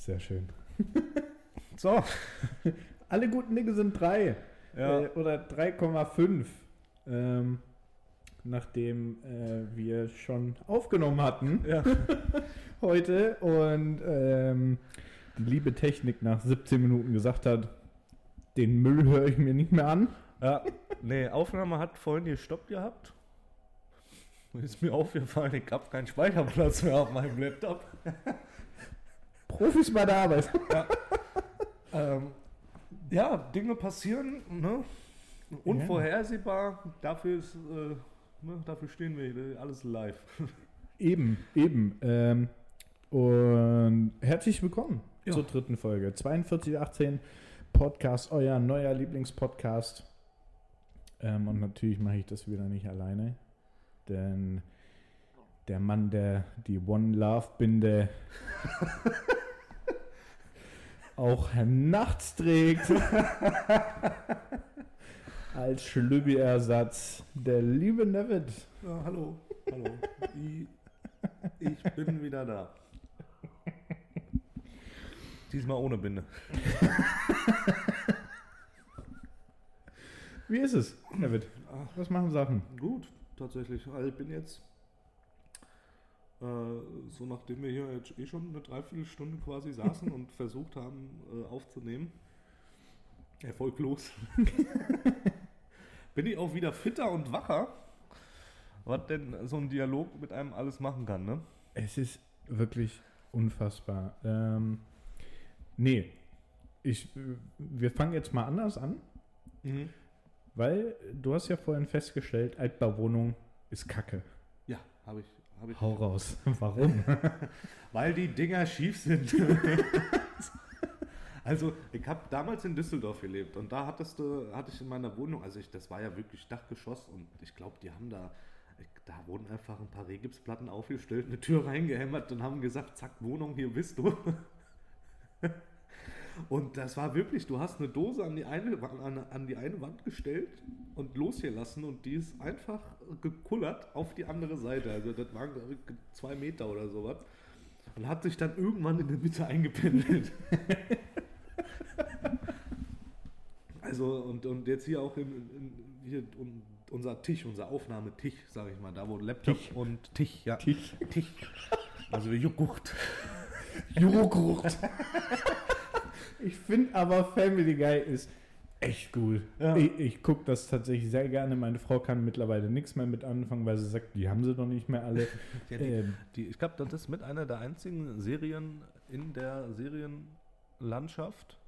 Sehr schön. so, alle guten Dinge sind drei. Ja. Äh, oder 3,5. Ähm, nachdem äh, wir schon aufgenommen hatten Ja. heute und ähm, die liebe Technik nach 17 Minuten gesagt hat, den Müll höre ich mir nicht mehr an. ja. Nee, Aufnahme hat vorhin gestoppt gehabt. Ist mir aufgefallen, ich habe keinen Speicherplatz mehr auf meinem Laptop. Profis bei der Arbeit. Ähm, ja, Dinge passieren, ne? Unvorhersehbar. Dafür ist, äh, ne, dafür stehen wir hier, alles live. Eben, eben. Ähm, und herzlich willkommen Ja. zur dritten Folge. 4218 Podcast, euer neuer Lieblingspodcast. Ähm, und natürlich mache ich das wieder nicht alleine. Denn der Mann, der die One Love Binde auch nachts trägt, als Schlübbi-Ersatz, der liebe Nevid. Ja, hallo, hallo. Ich, bin wieder da. Diesmal ohne Binde. Wie ist es, Nevid? Was machen Sachen? gut, tatsächlich. Also ich bin jetzt, so nachdem wir hier jetzt eh schon eine Dreiviertelstunde quasi saßen und versucht haben äh, aufzunehmen, erfolglos, bin ich auch wieder fitter und wacher, was denn so ein Dialog mit einem alles machen kann, ne? Es ist wirklich unfassbar. Ähm, nee, ich, wir fangen jetzt mal anders an, weil du hast ja vorhin festgestellt, Altbauwohnung ist Kacke. Ja, habe ich, habe ich. Hau raus. Warum? Weil die Dinger schief sind. also, ich habe damals in Düsseldorf gelebt und da hattest du, hatte ich in meiner Wohnung, also ich, das war ja wirklich Dachgeschoss und ich glaube, die haben da, da wurden einfach ein paar Regipsplatten aufgestellt, eine Tür reingehämmert und haben gesagt, zack, Wohnung, hier bist du. Und das war wirklich, du hast eine Dose an die eine, an, an die eine Wand gestellt und losgelassen und die ist einfach gekullert auf die andere Seite. Also das waren glaube ich, zwei Meter oder sowas. Und hat sich dann irgendwann in der Mitte eingependelt. also und, und jetzt hier auch in, in, hier un, unser Tisch, unser Aufnahmetisch, sage ich mal, da wo Laptop Tisch. und Tisch, ja. Tisch. Tisch. Also Joghurt. Joghurt. Ich finde aber Family Guy ist echt gut. Ja. Ich, ich gucke das tatsächlich sehr gerne. Meine Frau kann mittlerweile nichts mehr mit anfangen, weil sie sagt, die haben sie doch nicht mehr alle. Ja, die, Ähm, Die, ich glaube, das ist mit einer der einzigen Serien in der Serienlandschaft,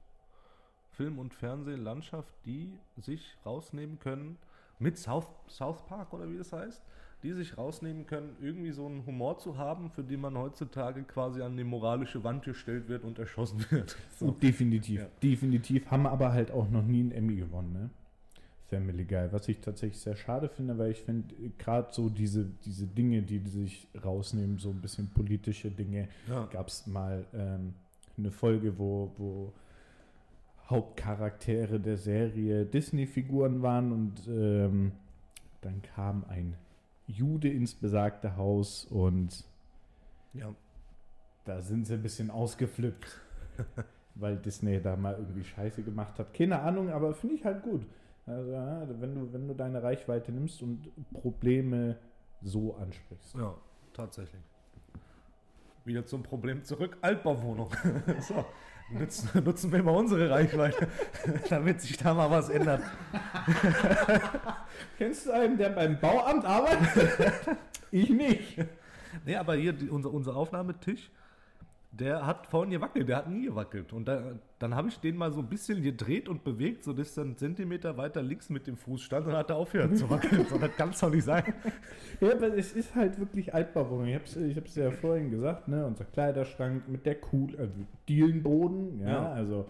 Film- und Fernsehlandschaft, die sich rausnehmen können, mit South, South Park oder wie das heißt, die sich rausnehmen können, irgendwie so einen Humor zu haben, für den man heutzutage quasi an die moralische Wand gestellt wird und erschossen wird. So. Definitiv, Ja. definitiv. Haben aber halt auch noch nie einen Emmy gewonnen, ne? Family Guy. Was ich tatsächlich sehr schade finde, weil ich finde, gerade so diese, diese Dinge, die die sich rausnehmen, so ein bisschen politische Dinge, Ja. gab es mal ähm, eine Folge, wo, wo Hauptcharaktere der Serie Disney-Figuren waren und ähm, dann kam ein Jude ins besagte Haus und Ja. da sind sie ein bisschen ausgeflippt, weil Disney da mal irgendwie Scheiße gemacht hat. Keine Ahnung, aber finde ich halt gut. Also, wenn du, wenn du deine Reichweite nimmst und Probleme so ansprichst. ja, tatsächlich. Wieder zum Problem zurück, Altbauwohnung. so, nutzen, nutzen wir mal unsere Reichweite, damit sich da mal was ändert. Kennst du einen, der beim Bauamt arbeitet? ich nicht. Nee, aber hier die, unser, unser Aufnahmetisch, der hat vorhin gewackelt, der hat nie gewackelt. Und da, dann habe ich den mal so ein bisschen gedreht und bewegt, sodass er einen Zentimeter weiter links mit dem Fuß stand und hat er aufgehört zu wackeln. so, das kann es doch nicht sein. Ja, aber es ist halt wirklich Altbauwohnung. Ich ich hab's ja vorhin gesagt, ne? Unser Kleiderschrank mit der Kuhl, also Dielenboden, ja, Ja. also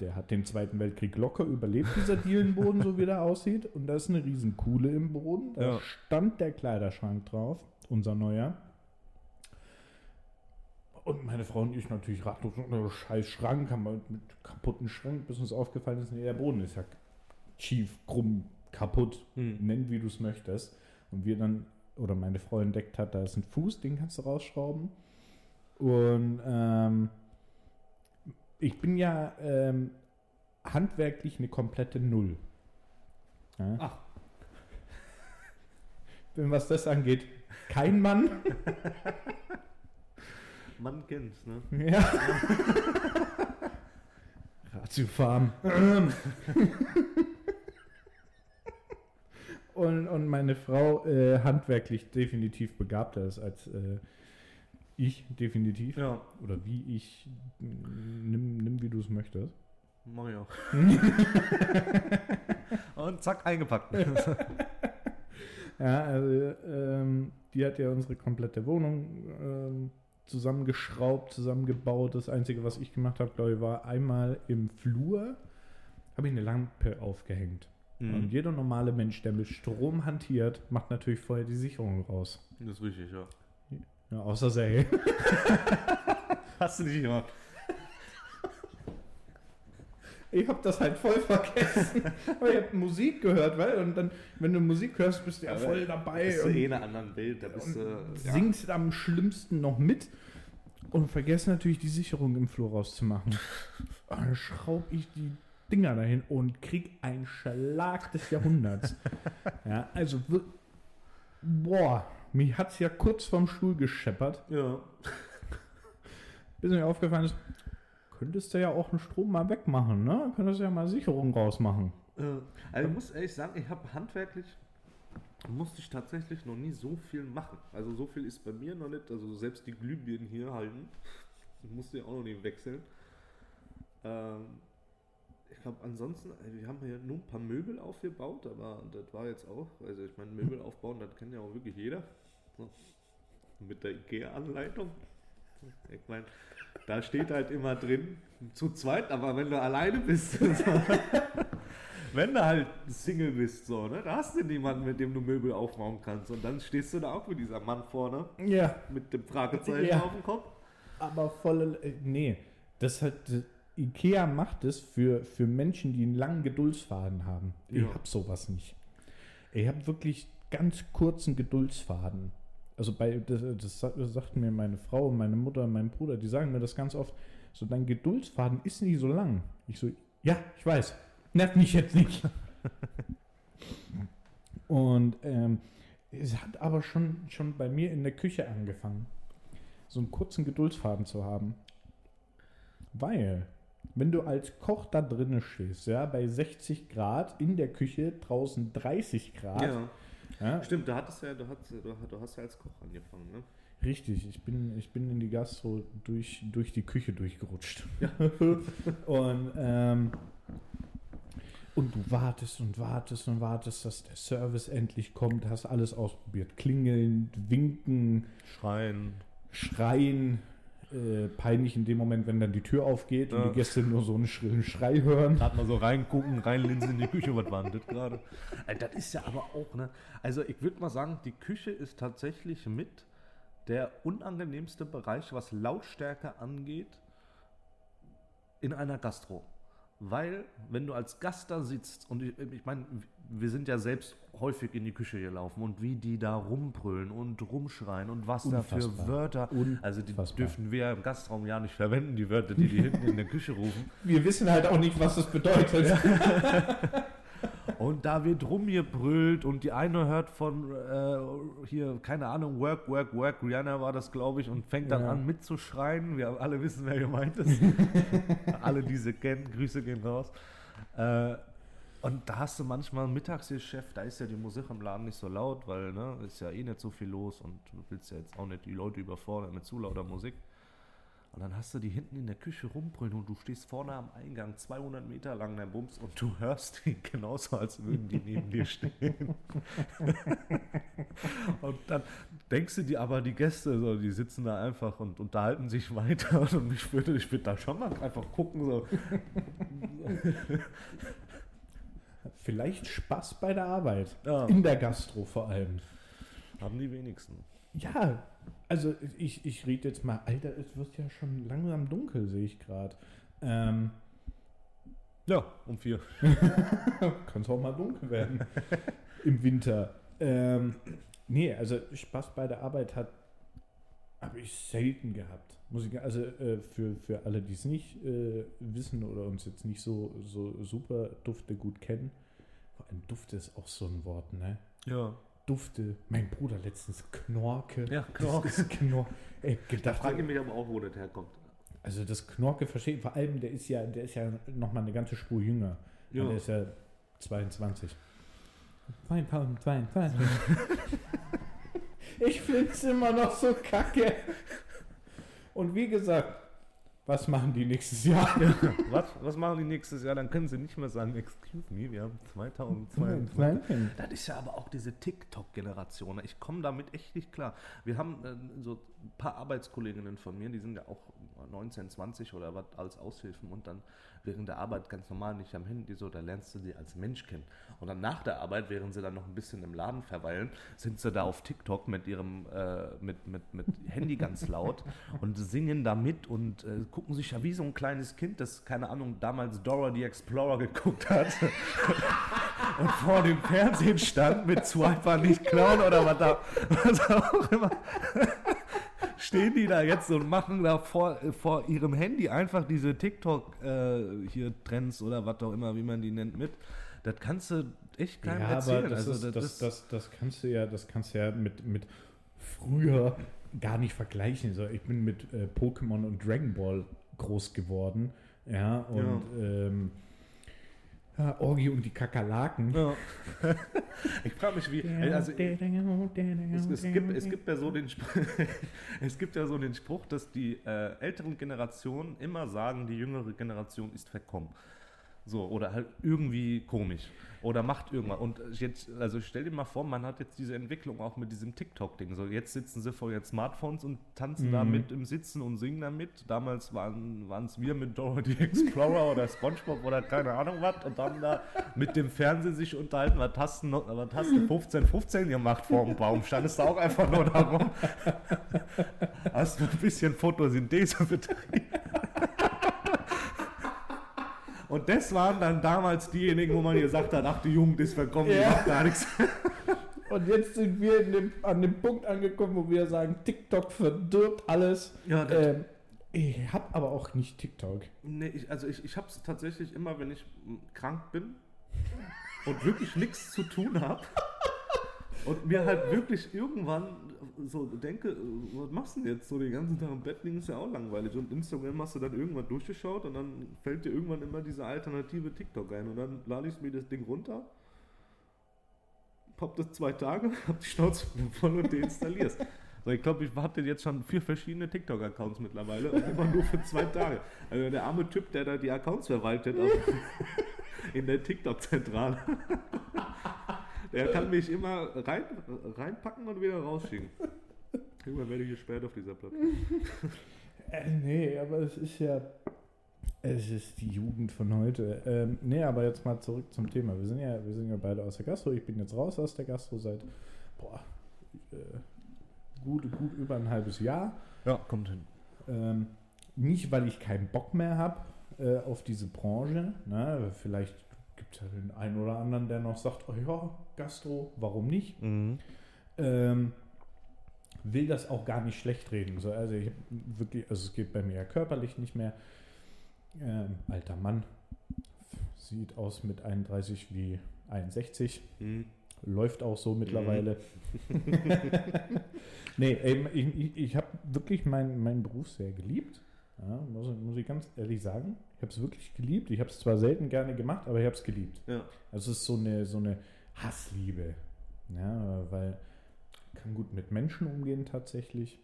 der hat den Zweiten Weltkrieg locker überlebt, dieser Dielenboden, so wie der aussieht. Und da ist eine riesen Kuhle im Boden. Da Ja. stand der Kleiderschrank drauf, unser neuer. Und meine Frau und ich natürlich ratlos, scheiß Schrank, haben wir mit kaputten Schrank, bis uns aufgefallen ist, nee, der Boden ist ja schief, krumm, kaputt, Hm. nenn wie du es möchtest. Und wir dann, oder meine Frau entdeckt hat, da ist ein Fuß, den kannst du rausschrauben. Und ähm, ich bin ja ähm, handwerklich eine komplette Null. Ja? Ach. Bin, was das angeht, kein Mann. Man kennt's, ne? Ja. Ratiofarm. und, und meine Frau äh, handwerklich definitiv begabter ist als äh, ich, definitiv. Ja, Oder wie ich. Nimm, nimm wie du es möchtest. mach ich auch. Und zack, eingepackt. Ja, also ähm, die hat ja unsere komplette Wohnung ähm, zusammengeschraubt, zusammengebaut. Das Einzige, was ich gemacht habe, glaube ich, war einmal im Flur habe ich eine Lampe aufgehängt. Und Mhm. jeder normale Mensch, der mit Strom hantiert, macht natürlich vorher die Sicherung raus. Das ist richtig, ja. Ja, außer Say. Hast du nicht gemacht. Ich habe das halt voll vergessen. Aber ich habe Musik gehört, weil und dann, wenn du Musik hörst, bist du ja voll dabei. Bist du eh in einer anderen Welt, da bist du. ja. singst am schlimmsten noch mit und vergessen natürlich die Sicherung im Flur rauszumachen. Und dann schraube ich die Dinger dahin und krieg einen Schlag des Jahrhunderts. ja, also boah, mich hat's ja kurz vom Stuhl gescheppert, Ja. bis mir aufgefallen ist, könntest du ja auch den Strom mal wegmachen, ne? Könntest du ja mal Sicherung rausmachen. Äh, Also ich muss ehrlich sagen, ich habe handwerklich musste ich tatsächlich noch nie so viel machen. Also so viel ist bei mir noch nicht. Also selbst die Glühbirnen hier halten, musste ich auch noch nicht wechseln. Ähm, ich glaube ansonsten, äh, wir haben hier nur ein paar Möbel aufgebaut, aber das war jetzt auch, also ich meine Möbel aufbauen, das kennt ja auch wirklich jeder. So. Mit der Ikea-Anleitung. Ich meine, da steht halt immer drin, zu zweit, aber wenn du alleine bist, so, wenn du halt Single bist, so, ne, da hast du niemanden, mit dem du Möbel aufbauen kannst. Und dann stehst du da auch mit dieser Mann vorne, Ja, mit dem Fragezeichen Ja. auf dem Kopf. aber volle. Äh, nee, das hat. äh, Ikea macht es für, für Menschen, die einen langen Geduldsfaden haben. Ich Ja. hab sowas nicht. Ich habe wirklich ganz kurzen Geduldsfaden. Also bei das, das sa- das sagten mir meine Frau, meine Mutter, mein Bruder, die sagen mir das ganz oft. So, dein Geduldsfaden ist nicht so lang. Ich so, ja, ich weiß. Nervt mich jetzt nicht. Und ähm, es hat aber schon, schon bei mir in der Küche angefangen, so einen kurzen Geduldsfaden zu haben. Weil, wenn du als Koch da drinnen stehst, ja, bei 60 Grad in der Küche, draußen 30 Grad, Ja. Ja, Stimmt, du hattest ja, du hast, du, hast ja als Koch angefangen, ne? Richtig, ich bin, ich bin in die Gastro durch, durch die Küche durchgerutscht. und, ähm, und du wartest und wartest und wartest, dass der Service endlich kommt, hast alles ausprobiert. Klingeln, winken, Schreien. schreien. Äh, peinlich in dem Moment, wenn dann die Tür aufgeht und Ja. die Gäste nur so einen schrillen Schrei hören. Gerade mal so reingucken, reinlinsen in die Küche, was war denn das gerade? Das ist ja aber auch, ne? Also ich würde mal sagen, die Küche ist tatsächlich mit der unangenehmste Bereich, was Lautstärke angeht, in einer Gastro. Weil, wenn du als Gast da sitzt, und ich, ich meine, wir sind ja selbst häufig in die Küche gelaufen und wie die da rumbrüllen und rumschreien und was da für Unfassbar. Wörter. Also die Unfassbar. dürfen wir im Gastraum ja nicht verwenden, die Wörter, die die hinten in der Küche rufen. Wir wissen halt auch nicht, was das bedeutet. Und da wird rumgebrüllt und die eine hört von äh, hier, keine Ahnung, Work, Work, Work, Rihanna war das, glaube ich, und fängt dann Ja. an mitzuschreien. Wir alle wissen, wer gemeint ist. alle, die sie kennen, Grüße gehen raus. Äh, und da hast du manchmal Mittagsgeschäft, da ist ja die Musik im Laden nicht so laut, weil ne, ist ja eh nicht so viel los und du willst ja jetzt auch nicht die Leute überfordern mit zu lauter Musik. Und dann hast du die hinten in der Küche rumbrüllen und du stehst vorne am Eingang 200 Meter lang der Bums und du hörst die genauso, als würden die neben dir stehen. und dann denkst du dir aber, die Gäste, so, die sitzen da einfach und unterhalten sich weiter und ich würde, ich würde da schon mal einfach gucken, so. Vielleicht Spaß bei der Arbeit. Ja. In der Gastro vor allem. Haben die wenigsten. Ja, also ich, ich rede jetzt mal, Alter, es wird ja schon langsam dunkel, sehe ich gerade. Ähm, Ja, um vier. Kann es auch mal dunkel werden im Winter. Ähm, nee, also Spaß bei der Arbeit hat, habe ich selten gehabt. Muss ich, also äh, für, für alle, die es nicht äh, wissen oder uns jetzt nicht so, so super Dufte gut kennen, vor allem Dufte ist auch so ein Wort, ne? Ja. Dufte. Mein Bruder letztens Knorke. Ja, Knorke. Das ist Knor Ey, Da gedacht, frage ich mich aber auch, wo das herkommt. also das Knorke verstehe ich, vor allem der ist ja, der ist ja nochmal eine ganze Spur jünger. Ja. Der ist ja 22. 2022. ich finde es immer noch so kacke. Und wie gesagt, was machen die nächstes Jahr? Was, was machen die nächstes Jahr? Dann können sie nicht mehr sagen, excuse me, wir haben 2022. Nein. Das ist ja aber auch diese TikTok-Generation. Ich komme damit echt nicht klar. Wir haben äh, so ein paar Arbeitskolleginnen von mir, die sind ja auch 19, 20 oder was als Aushilfen und dann während der Arbeit ganz normal nicht am Handy so, da lernst du sie als Mensch kennen. Und dann nach der Arbeit, während sie dann noch ein bisschen im Laden verweilen, sind sie da auf TikTok mit ihrem äh, mit, mit, mit Handy ganz laut und singen da mit und äh, gucken sich ja wie so ein kleines Kind, das, keine Ahnung, damals Dora the Explorer geguckt hat und vor dem Fernsehen stand mit Swiper nicht klauen oder was, da, was auch immer. Stehen die da jetzt und machen da vor, äh, vor ihrem Handy einfach diese TikTok äh, hier Trends oder was auch immer, wie man die nennt, mit. Das kannst du echt keinem Ja, erzählen. aber das, also, ist, das, das, das kannst du ja, das kannst du ja mit, mit früher gar nicht vergleichen. So, ich bin mit äh, Pokémon und Dragon Ball groß geworden. Ja, und Ähm, ja, Orgi und die Kakerlaken. ja. ich frage mich, wie. Also, Es, es, gibt, es gibt ja so den Spruch, es gibt ja so den Spruch, dass die äh, älteren Generationen immer sagen, die jüngere Generation ist verkommen. So, oder halt irgendwie komisch. Oder macht irgendwas. Und jetzt, also stell dir mal vor, man hat jetzt diese Entwicklung auch mit diesem TikTok-Ding. So, jetzt sitzen sie vor ihren Smartphones und tanzen da Mhm. mit im Sitzen und singen da mit. Damals waren es wir mit Dora the Explorer oder Spongebob oder keine Ahnung was. Und dann da mit dem Fernsehen sich unterhalten. Was hast du, was hast du 15, 15 gemacht vor dem Baum? Standest du auch einfach nur da rum? Hast du ein bisschen Photosynthese betrieben? Und das waren dann damals diejenigen, wo man gesagt hat, ach, die Jugend ist verkommen, die Ja. macht gar nichts. Und jetzt sind wir dem, an dem Punkt angekommen, wo wir sagen, TikTok verdirbt alles. Ja, ähm, ich habe aber auch nicht TikTok. Nee, ich, also ich, ich habe es tatsächlich immer, wenn ich krank bin und wirklich nichts zu tun habe und mir halt wirklich irgendwann so denke, was machst du denn jetzt so den ganzen Tag im Bett liegen, ist ja auch langweilig. Und Instagram hast du dann irgendwann durchgeschaut und dann fällt dir irgendwann immer diese alternative TikTok ein und dann lade ich mir das Ding runter, pop das zwei Tage, hab die Schnauze voll und deinstallierst. So, ich glaube, ich hatte jetzt schon vier verschiedene TikTok-Accounts mittlerweile und immer nur für zwei Tage. Also der arme Typ, der da die Accounts verwaltet in der TikTok-Zentrale, der kann mich immer rein, reinpacken und wieder rausschicken. Irgendwann werde ich gesperrt auf dieser Plattform. Äh, nee, aber es ist ja. Es ist die Jugend von heute. Ähm, nee, aber jetzt mal zurück zum Thema. Wir sind ja, wir sind ja beide aus der Gastro. Ich bin jetzt raus aus der Gastro seit boah, äh, gut, gut über ein halbes Jahr. Ja, kommt hin. Ähm, nicht, weil ich keinen Bock mehr habe äh, auf diese Branche. Ne? Vielleicht gibt es ja den einen oder anderen, der noch sagt, oh ja, Gastro, warum nicht? Mhm. Ähm, will das auch gar nicht schlecht reden. So, also ich wirklich, also es geht bei mir ja körperlich nicht mehr. Ähm, alter Mann sieht aus mit 31 wie 61. Mhm. Läuft auch so mittlerweile. nee, eben, ich, ich, ich habe wirklich meinen meinen Beruf sehr geliebt. Ja, muss, muss ich ganz ehrlich sagen. Ich habe es wirklich geliebt. Ich habe es zwar selten gerne gemacht, aber ich habe es geliebt. Ja. Also es ist so eine, so eine Hassliebe. Ja, weil ich kann gut mit Menschen umgehen tatsächlich.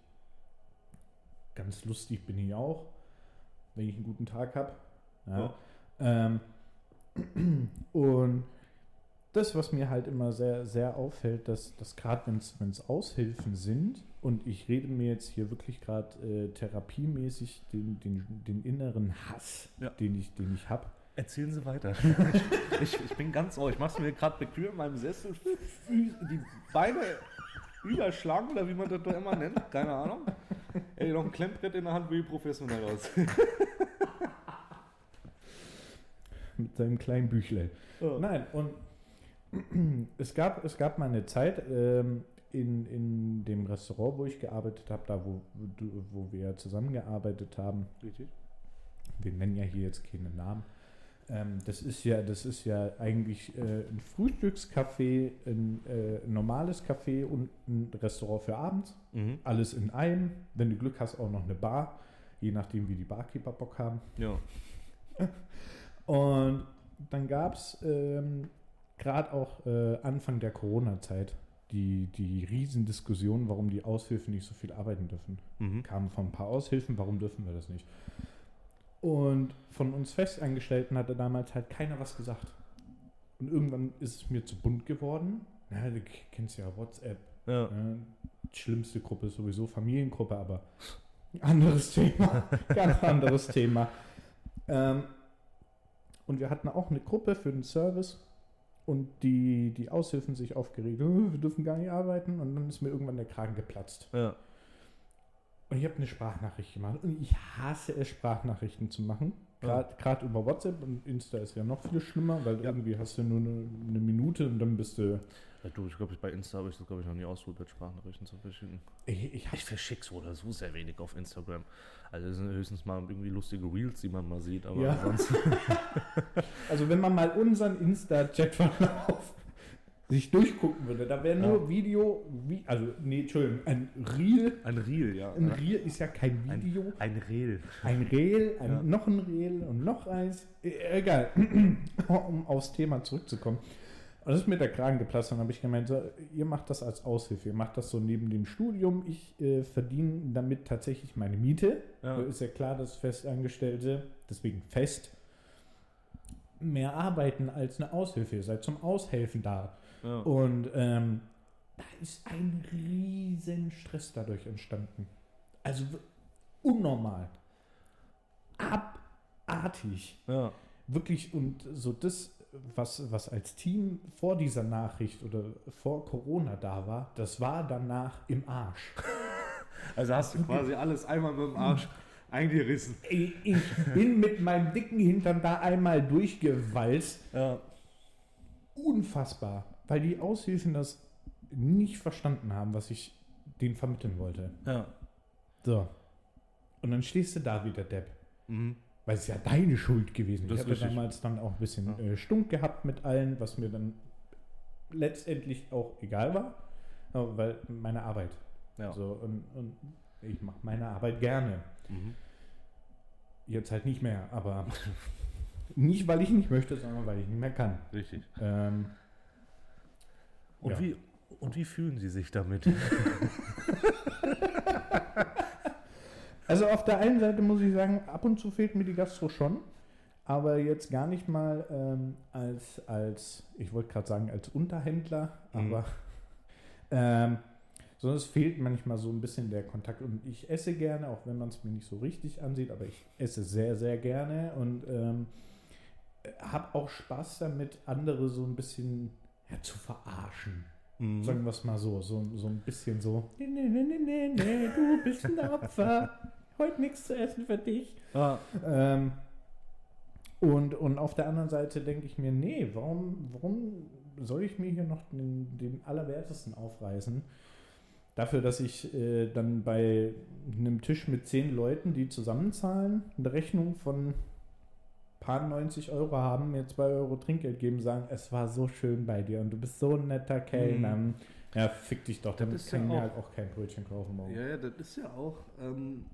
Ganz lustig bin ich auch, wenn ich einen guten Tag habe. Ja. Ähm, und das, was mir halt immer sehr, sehr auffällt, dass, dass gerade wenn es Aushilfen sind, und ich rede mir jetzt hier wirklich gerade äh, therapiemäßig den, den, den inneren Hass, Ja. den ich, den ich habe, Erzählen Sie weiter. ich, ich, ich bin ganz ohr. Ich mache es mir gerade bequem in meinem Sessel. Die Beine überschlagen oder wie man das doch immer nennt. Keine Ahnung. Ey, noch ein Klemmbrett in der Hand, wie professionell aus. mit seinem kleinen Büchle. Ja. Nein, und es gab, es gab mal eine Zeit, ähm, in, in dem Restaurant, wo ich gearbeitet habe, da wo, wo wir zusammengearbeitet haben, Richtig. wir nennen ja hier jetzt keine Namen. Ähm, das ist ja, das ist ja eigentlich äh, ein Frühstückscafé, ein äh, normales Café und ein Restaurant für abends. Mhm. Alles in einem. Wenn du Glück hast, auch noch eine Bar, je nachdem, wie die Barkeeper Bock haben. Ja. Und dann gab es ähm, gerade auch äh, Anfang der Corona-Zeit die, die Riesendiskussion, warum die Aushilfen nicht so viel arbeiten dürfen. Mhm. Kamen von ein paar Aushilfen, warum dürfen wir das nicht? Und von uns Festangestellten hatte damals halt keiner was gesagt. Und irgendwann ist es mir zu bunt geworden. Ja, du kennst ja WhatsApp. Ja. Ne? Schlimmste Gruppe ist sowieso Familiengruppe, aber anderes Thema. Ganz anderes Thema. Ähm, und wir hatten auch eine Gruppe für den Service und die, die Aushilfen sich aufgeregt, "Oh, wir dürfen gar nicht arbeiten und dann ist mir irgendwann der Kragen geplatzt. Ja. Und ich habe eine Sprachnachricht gemacht und ich hasse es, Sprachnachrichten zu machen. Gerade über WhatsApp und Insta ist ja noch viel schlimmer, weil Ja. irgendwie hast du nur eine, eine Minute und dann bist du. Ja, du, ich glaube, bei Insta habe ich das, glaube ich, noch nie ausprobiert, Sprachnachrichten zu verschicken. Ich, ich Ich verschicke so oder so sehr wenig auf Instagram. Also es sind höchstens mal irgendwie lustige Reels, die man mal sieht, aber Ja. ansonsten. Also wenn man mal unseren Insta-Chat-Verlauf sich durchgucken würde, da wäre nur Ja. Video, wie, also nee, Entschuldigung, ein Reel. Ein Reel, ja. Ein Reel ist ja kein Ein- Video. Ein Reel. Ein Reel, ein, Ja. noch ein Reel und noch eins. Äh, Egal, um aufs Thema zurückzukommen. Und das ist mir der Kragen geplatzt dann habe ich gemeint, so, ihr macht das als Aushilfe, ihr macht das so neben dem Studium. Ich äh, verdiene damit tatsächlich meine Miete. Ja. So Ist ja klar, dass Festangestellte, deswegen fest, mehr arbeiten als eine Aushilfe. Ihr seid zum Aushelfen da. Ja. Und ähm, da ist ein riesen Stress dadurch entstanden. Also unnormal. Abartig. ja. Wirklich, und so das, was, was als Team vor dieser Nachricht oder vor Corona da war, das war danach im Arsch. Also hast du quasi alles einmal mit dem Arsch eingerissen. Ich, ich bin mit meinem dicken Hintern da einmal durchgewalzt. Ja. Unfassbar. Weil die Aushilfen das nicht verstanden haben, was ich denen vermitteln wollte. Ja. So. Und dann stehst du da wieder, Depp. Mhm. Weil es ist ja deine Schuld gewesen. Das ich ist hatte richtig. damals dann auch ein bisschen Ja. äh, stunk gehabt mit allen, was mir dann letztendlich auch egal war. Aber weil meine Arbeit. Ja. So, und, und ich mache meine Arbeit gerne. Mhm. Jetzt halt nicht mehr, aber nicht, weil ich nicht möchte, sondern weil ich nicht mehr kann. Richtig. Ähm, Und, Ja. wie, und wie fühlen Sie sich damit? Also auf der einen Seite muss ich sagen, ab und zu fehlt mir die Gastro schon, aber jetzt gar nicht mal ähm, als, als, ich wollte gerade sagen, als Unterhändler, Mhm. aber ähm, sondern es fehlt manchmal so ein bisschen der Kontakt und ich esse gerne, auch wenn man es mir nicht so richtig ansieht, aber ich esse sehr, sehr gerne und ähm, habe auch Spaß damit, andere so ein bisschen ja, zu verarschen. Mhm. Sagen wir es mal so, so, so ein bisschen so, nee, nee, nee, nee, nee, nee, du bist ein Opfer, heute nichts zu essen für dich. Ah, Ähm, und, und auf der anderen Seite denke ich mir, nee, warum, warum soll ich mir hier noch den, den Allerwertesten aufreißen? Dafür, dass ich äh, dann bei einem Tisch mit zehn Leuten, die zusammenzahlen, eine Rechnung von paar 90 Euro haben, mir 2 Euro Trinkgeld geben, sagen, es war so schön bei dir und du bist so ein netter Kellner. Mhm. Ja, fick dich doch, damit kann ja ich mir auch- halt auch kein Brötchen kaufen morgen. Ja, ja, das ist ja auch, ähm,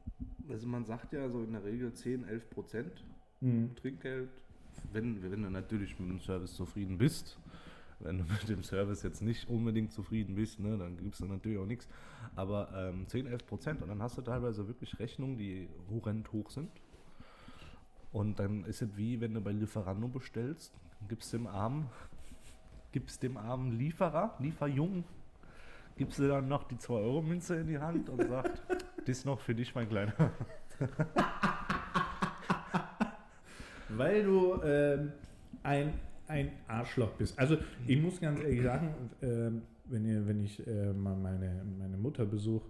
also man sagt ja so in der Regel 10, 11 Prozent Mhm. Trinkgeld, wenn, wenn du natürlich mit dem Service zufrieden bist. Wenn du mit dem Service jetzt nicht unbedingt zufrieden bist, ne, dann gibst du natürlich auch nichts. Aber ähm, 10, 11 Prozent und dann hast du teilweise wirklich Rechnungen, die horrend hoch sind. Und dann ist es wie, wenn du bei Lieferando bestellst, gibst dem armen, gibst dem armen Lieferer, Lieferjungen, gibst du dann noch die 2-Euro-Münze in die Hand und sagt, das noch für dich, mein Kleiner. Weil du ähm, ein, ein Arschloch bist. Also ich muss ganz ehrlich sagen, ähm, wenn, ihr, wenn ich äh, mal meine, meine Mutter besuche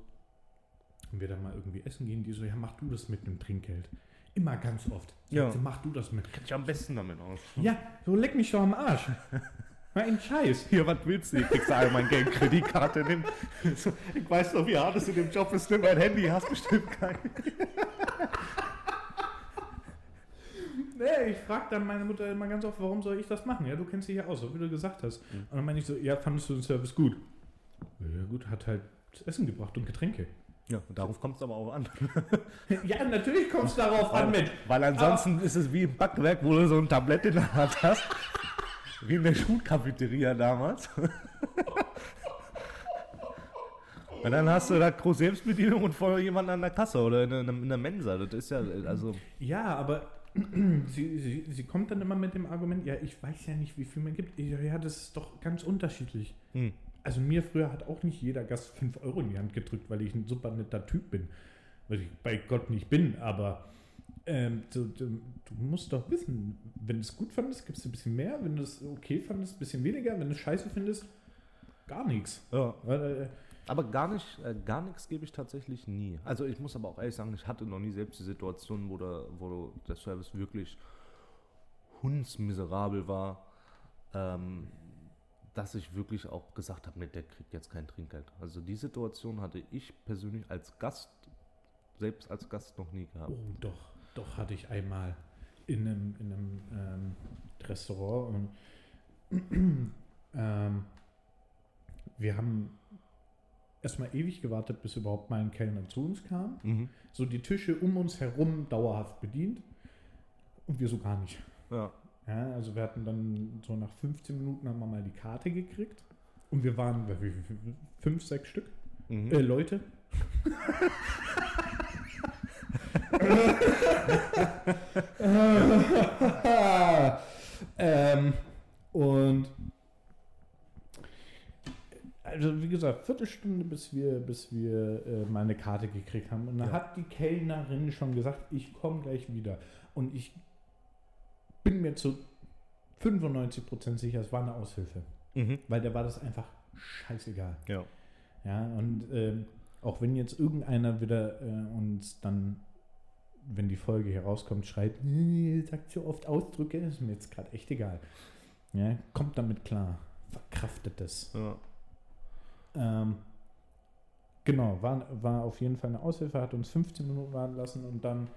und wir dann mal irgendwie essen gehen, die so, ja, mach du das mit einem Trinkgeld. Immer ganz oft. Ja. sie, mach du das mit. Kennt ich am besten damit aus. Ja, so leck mich doch am Arsch. Mein Scheiß. Hier, was willst du? Ich kriegst du einmal meine Geldkreditkarte. Nimm. Ich weiß doch, wie hart es in dem Job ist. Nimm mein Handy, hast bestimmt keinen. Nee, ich frage dann meine Mutter immer ganz oft, warum soll ich das machen? Ja, du kennst dich ja aus, so wie du gesagt hast. Mhm. Und dann meine ich so, ja, fandest du den Service gut? Ja gut, hat halt Essen gebracht und Getränke. Ja, und darauf kommt es aber auch an. ja, natürlich kommt es darauf an, mit. Weil ansonsten ist es wie im Backwerk, wo du so ein Tablett in der Hand hast. Wie in der Schulcafeteria damals. Und dann hast du da groß Selbstbedienung und vorher jemanden an der Kasse oder in der, in der Mensa. Das ist ja, also. Ja, aber sie, sie, sie kommt dann immer mit dem Argument, ja, ich weiß ja nicht, wie viel man gibt. Ich, ja, das ist doch ganz unterschiedlich. Hm. Also mir früher hat auch nicht jeder Gast 5 Euro in die Hand gedrückt, weil ich ein super netter Typ bin. Was ich bei Gott nicht bin, aber ähm, du, du, du, musst doch wissen, wenn du es gut fandest, gibst du ein bisschen mehr, wenn du es okay fandest, ein bisschen weniger, wenn du es scheiße findest, gar nichts. Ja. Äh, aber gar nicht, äh, gar nichts gebe ich tatsächlich nie. Also ich muss aber auch ehrlich sagen, ich hatte noch nie selbst die Situation, wo der, wo der Service wirklich hundsmiserabel war. Ähm, dass ich wirklich auch gesagt habe, nee, der kriegt jetzt kein Trinkgeld. Also die Situation hatte ich persönlich als Gast, selbst als Gast noch nie gehabt. Oh, doch, doch hatte ich einmal in einem, in einem ähm, Restaurant und ähm, wir haben erstmal ewig gewartet, bis überhaupt mal ein Kellner zu uns kam. Mhm. So die Tische um uns herum dauerhaft bedient und wir so gar nicht. Ja. Ja, also wir hatten dann so nach 15 Minuten haben wir mal die Karte gekriegt. Und wir waren fünf, sechs Stück Mhm. äh, Leute. ähm, und also wie gesagt, Viertelstunde, bis wir, bis wir äh, mal eine Karte gekriegt haben. Und dann Ja. hat die Kellnerin schon gesagt, ich komme gleich wieder. Und ich bin mir zu 95% sicher, es war eine Aushilfe. Mhm. Weil der war das einfach scheißegal. Ja. Ja, und ähm, auch wenn jetzt irgendeiner wieder äh, uns dann, wenn die Folge hier rauskommt, schreit, "Äh, sagt so oft Ausdrücke, ist mir jetzt gerade echt egal. Ja, kommt damit klar. Verkraftet es. ja. Ähm, genau, war, war auf jeden Fall eine Aushilfe, hat uns 15 Minuten warten lassen und dann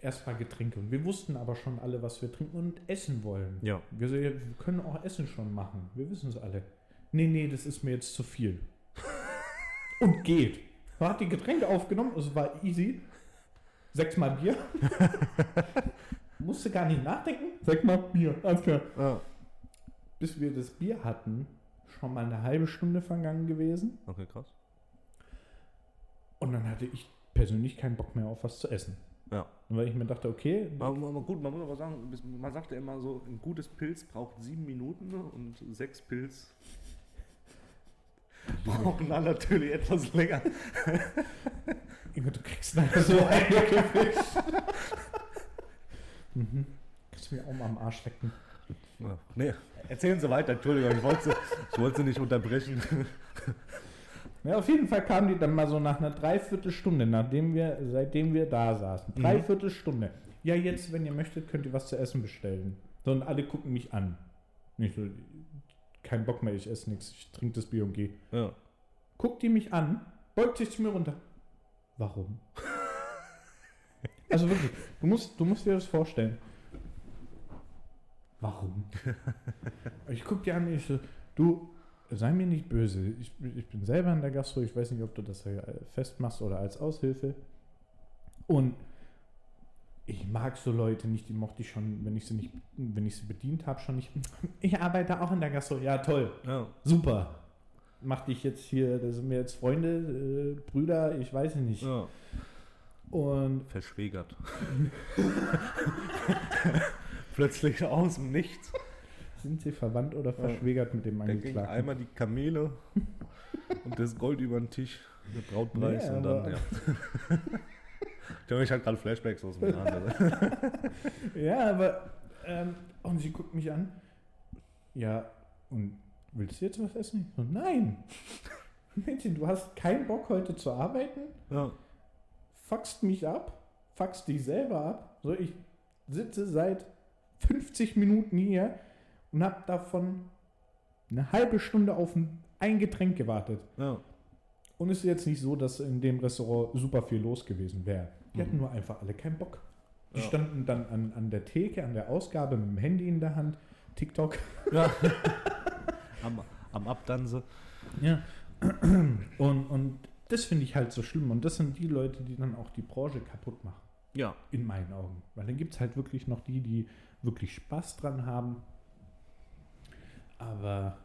erstmal Getränke. Und wir wussten aber schon alle, was wir trinken und essen wollen. Ja. Wir, wir können auch Essen schon machen. Wir wissen es alle. Nee, nee, das ist mir jetzt zu viel. Und geht. Er hat die Getränke aufgenommen, es war easy. Sechsmal Bier. Musste gar nicht nachdenken. Sechsmal Bier. Alles klar. ja. Bis wir das Bier hatten, schon mal eine halbe Stunde vergangen gewesen. Okay, krass. Und dann hatte ich persönlich keinen Bock mehr auf was zu essen. Ja. Weil ich mir dachte, okay, Aber, aber gut, man muss aber sagen, man sagt ja immer so, ein gutes Pilz braucht sieben Minuten und sechs Pilz brauchen dann natürlich etwas länger. Ingo, du kriegst nachher so eine gefischt. mhm. Kannst du mir auch mal am Arsch lecken. Ja. Nee, erzählen Sie weiter, Entschuldigung, ich wollte, ich wollte Sie nicht unterbrechen. Ja, auf jeden Fall kamen die dann mal so nach einer Dreiviertelstunde, nachdem wir, seitdem wir da saßen. Mhm. Dreiviertelstunde. Ja, jetzt, wenn ihr möchtet, könnt ihr was zu essen bestellen. So, und alle gucken mich an. Nicht so, kein Bock mehr, ich esse nichts, ich trinke das Bier und gehe. Ja. Guckt die mich an, beugt sich zu mir runter. Warum? also wirklich, du musst, du musst dir das vorstellen. Warum? ich guck dir an, ich so, du, sei mir nicht böse. Ich, ich bin selber in der Gastro, ich weiß nicht, ob du das hier festmachst oder als Aushilfe. Und ich mag so Leute nicht, die mochte ich schon, wenn ich sie nicht, wenn ich sie bedient habe, schon nicht. Ich arbeite auch in der Gastro. Ja, toll. ja. Super. Mach dich jetzt hier, das sind mir jetzt Freunde, äh, Brüder, ich weiß es nicht. ja. Und Verschwägert. Plötzlich aus dem Nichts. Sind sie verwandt oder verschwägert mit dem Da ging Angeklagten? einmal die Kamele und das Gold über den Tisch, der Brautpreis Nee, und dann, ja. Ich habe halt gerade Flashbacks aus dem Jahren. Ja, aber ähm, und sie guckt mich an. Ja, und willst du jetzt was essen? So, nein. Mädchen, du hast keinen Bock heute zu arbeiten? Ja. Fuckst mich ab? Fuckst dich selber ab? So, ich sitze seit 50 Minuten hier und habe davon eine halbe Stunde auf ein, Getränk gewartet. Ja. Und es ist jetzt nicht so, dass in dem Restaurant super viel los gewesen wäre. Die Mhm. hatten nur einfach alle keinen Bock. Die Ja. standen dann an, an der Theke, an der Ausgabe mit dem Handy in der Hand, TikTok. ja. am, am Abdanse. Ja. Und, und das finde ich halt so schlimm. Und das sind die Leute, die dann auch die Branche kaputt machen. Ja. In meinen Augen. Weil dann gibt es halt wirklich noch die, die wirklich Spaß dran haben. Aber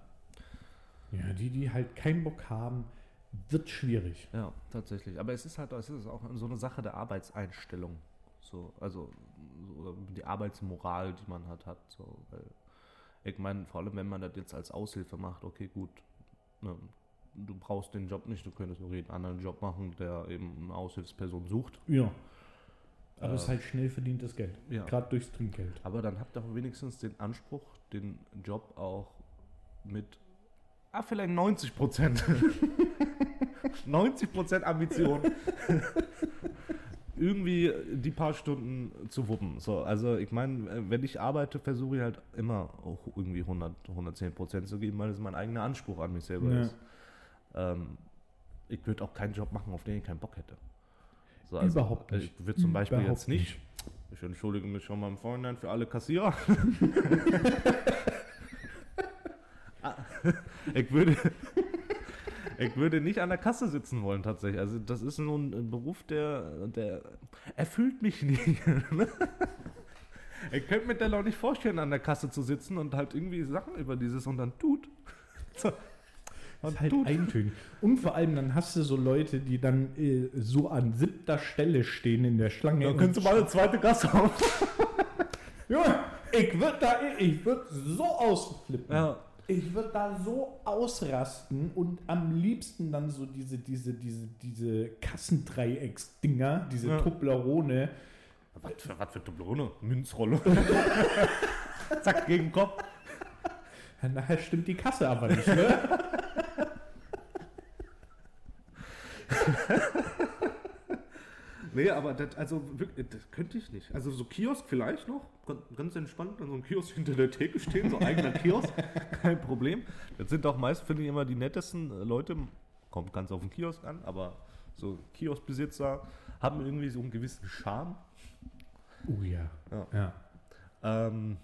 ja, die, die halt keinen Bock haben, wird schwierig. Ja, tatsächlich. Aber es ist halt es ist auch so eine Sache der Arbeitseinstellung. So, also so die Arbeitsmoral, die man hat, hat. So, weil ich meine, vor allem wenn man das jetzt als Aushilfe macht, okay, gut, ne, du brauchst den Job nicht, du könntest nur jeden anderen Job machen, der eben eine Aushilfsperson sucht. Ja. Aber Äh, es ist halt schnell verdientes Geld. Ja. Gerade durchs Trinkgeld. Aber dann habt ihr wenigstens den Anspruch, den Job auch mit, ah, vielleicht 90 Prozent, 90 Prozent Ambition, irgendwie die paar Stunden zu wuppen. So, also ich meine, wenn ich arbeite, versuche ich halt immer auch irgendwie 100, 110 Prozent zu geben, weil es mein eigener Anspruch an mich selber Ja. ist. Ähm, ich würde auch keinen Job machen, auf den ich keinen Bock hätte. So, Überhaupt nicht. Ich würde zum Beispiel Überhaupt jetzt nicht, ich entschuldige mich schon mal im Vorhinein für alle Kassierer. Ich würde, ich würde nicht an der Kasse sitzen wollen tatsächlich. Also das ist so ein Beruf, der, der erfüllt mich nicht. ich könnte mir dann auch nicht vorstellen, an der Kasse zu sitzen und halt irgendwie Sachen über dieses und dann tut. Und halt tut. eintönig. Und vor allem dann hast du so Leute, die dann äh, so an siebter Stelle stehen in der Schlange. Dann könntest du mal eine zweite Gasse auf. Junge, ich würde da, ich würde so ausflippen. Ja. Ich würde da so ausrasten und am liebsten dann so diese, diese, diese, diese Kassendreiecksdinger, diese Ja. Toblerone. Was für, was für Toblerone? Münzrolle. Zack, gegen den Kopf. Nachher stimmt die Kasse aber nicht, ne? Nee, aber das, also wirklich, das könnte ich nicht. Also so Kiosk vielleicht noch, ganz- entspannt, an so einem Kiosk hinter der Theke stehen, so eigener Kiosk, kein Problem. Das sind auch meist, finde ich, immer die nettesten äh, Leute, kommt ganz auf den Kiosk an, aber so Kioskbesitzer haben irgendwie so einen gewissen Charme. Oh ja. Ja. ja. Ähm,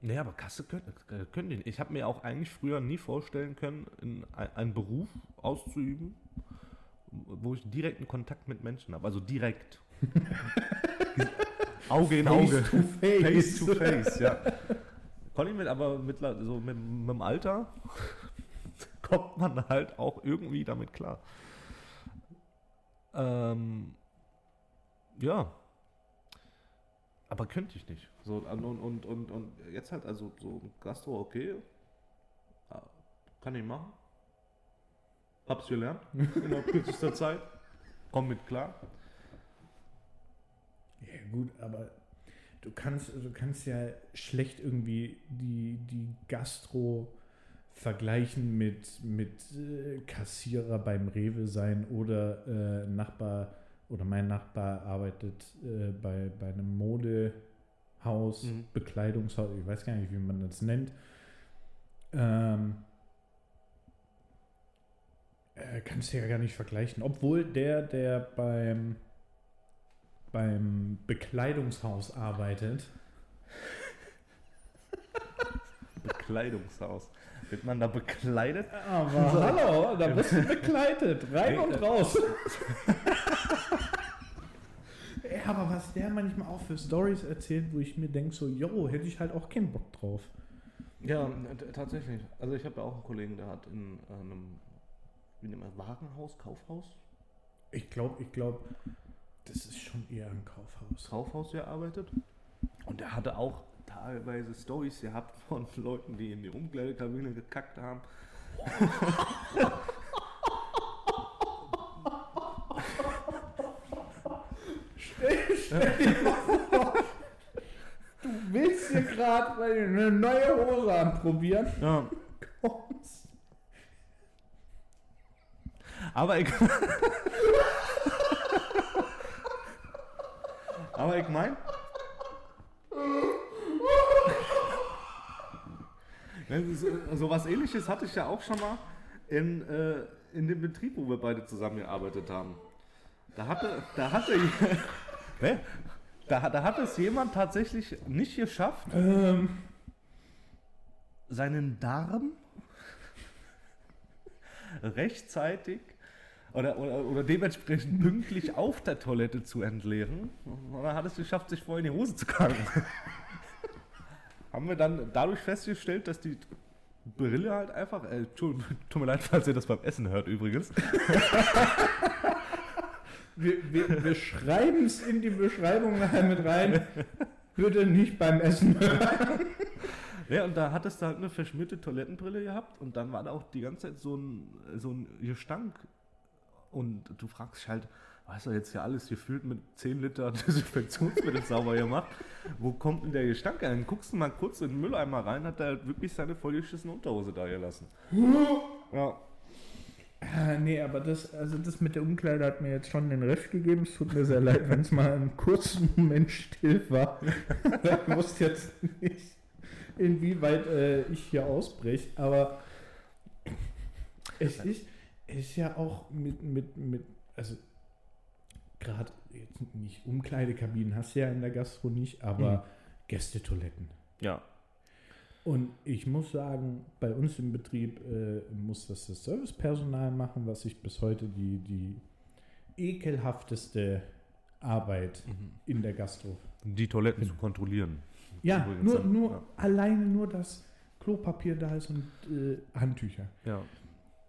nee, aber Kasse können, äh, können die nicht. Ich habe mir auch eigentlich früher nie vorstellen können, in ein- einen Beruf auszuüben, wo ich direkten Kontakt mit Menschen habe. Also direkt. Auge in Auge. Face to face. Face to face, ja. Ich mit, aber mit, so mit, mit dem Alter kommt man halt auch irgendwie damit klar. Ähm, ja. Aber könnte ich nicht. So, und, und, und, und jetzt halt, also so Gastro, okay. Ah, Kann ich machen. Hab's gelernt in kürzester Zeit. Komm mit klar. Ja gut, aber du kannst, du kannst ja schlecht irgendwie die, die Gastro vergleichen mit, mit äh, Kassierer beim Rewe sein oder äh, Nachbar oder mein Nachbar arbeitet äh, bei, bei einem Modehaus, Mhm. Bekleidungshaus, ich weiß gar nicht, wie man das nennt. Ähm, äh, kannst du ja gar nicht vergleichen. Obwohl der, der beim beim Bekleidungshaus arbeitet. Bekleidungshaus. Wird man da bekleidet? Aber hallo, da bist du bekleidet. Rein und raus. ja, aber was der manchmal auch für Stories erzählt, wo ich mir denke, so, yo, hätte ich halt auch keinen Bock drauf. Ja, tatsächlich. Also ich habe ja auch einen Kollegen, der hat in äh, einem wie nennt man, Warenhaus, Kaufhaus, Ich glaube, ich glaube, das ist schon eher ein Kaufhaus. Kaufhaus gearbeitet. Und der hatte auch teilweise Stories gehabt von Leuten, die in die Umkleidekabine gekackt haben. Du willst hier gerade eine neue Hose anprobieren. Ja. Kommst. Aber ich. Aber ich mein. so, so was ähnliches hatte ich ja auch schon mal in, äh, in dem Betrieb, wo wir beide zusammengearbeitet haben. Da hatte, da hatte, da, da hat es jemand tatsächlich nicht geschafft, Ähm, seinen Darm rechtzeitig oder, oder, oder dementsprechend pünktlich auf der Toilette zu entleeren. Und dann hat es geschafft, sich vorher in die Hose zu kacken. Haben wir dann dadurch festgestellt, dass die Brille halt einfach. Äh, tut, tut mir leid, falls ihr das beim Essen hört übrigens. wir wir, wir schreiben es in die Beschreibung nachher mit rein. Würde nicht beim Essen hören. Ja, und da hattest du halt eine verschmierte Toilettenbrille gehabt und dann war da auch die ganze Zeit so ein, so ein Gestank. Und du fragst dich halt, weißt du, jetzt hier alles gefüllt mit 10 Liter Desinfektionsmittel sauber gemacht. Wo kommt denn der Gestank ein? Guckst du mal kurz in den Mülleimer rein, hat er halt wirklich seine vollgeschissene Unterhose da gelassen. Ja. Ah, nee, aber das, also das mit der Umkleide hat mir jetzt schon den Rest gegeben. Es tut mir sehr leid, wenn es mal einen kurzen Moment still war. ich wusste jetzt nicht, inwieweit äh, ich hier ausbreche, aber es ist, ist ja auch mit, mit, mit also gerade jetzt nicht Umkleidekabinen hast du ja in der Gastro nicht, aber Mhm. Gästetoiletten. Ja. Und ich muss sagen, bei uns im Betrieb äh, muss das das Servicepersonal machen, was ich bis heute die, die ekelhafteste Arbeit in der Gastro. Die Toiletten zu kontrollieren. Ja, nur, nur Ja. alleine nur, dass Klopapier da ist und äh, Handtücher. Ja.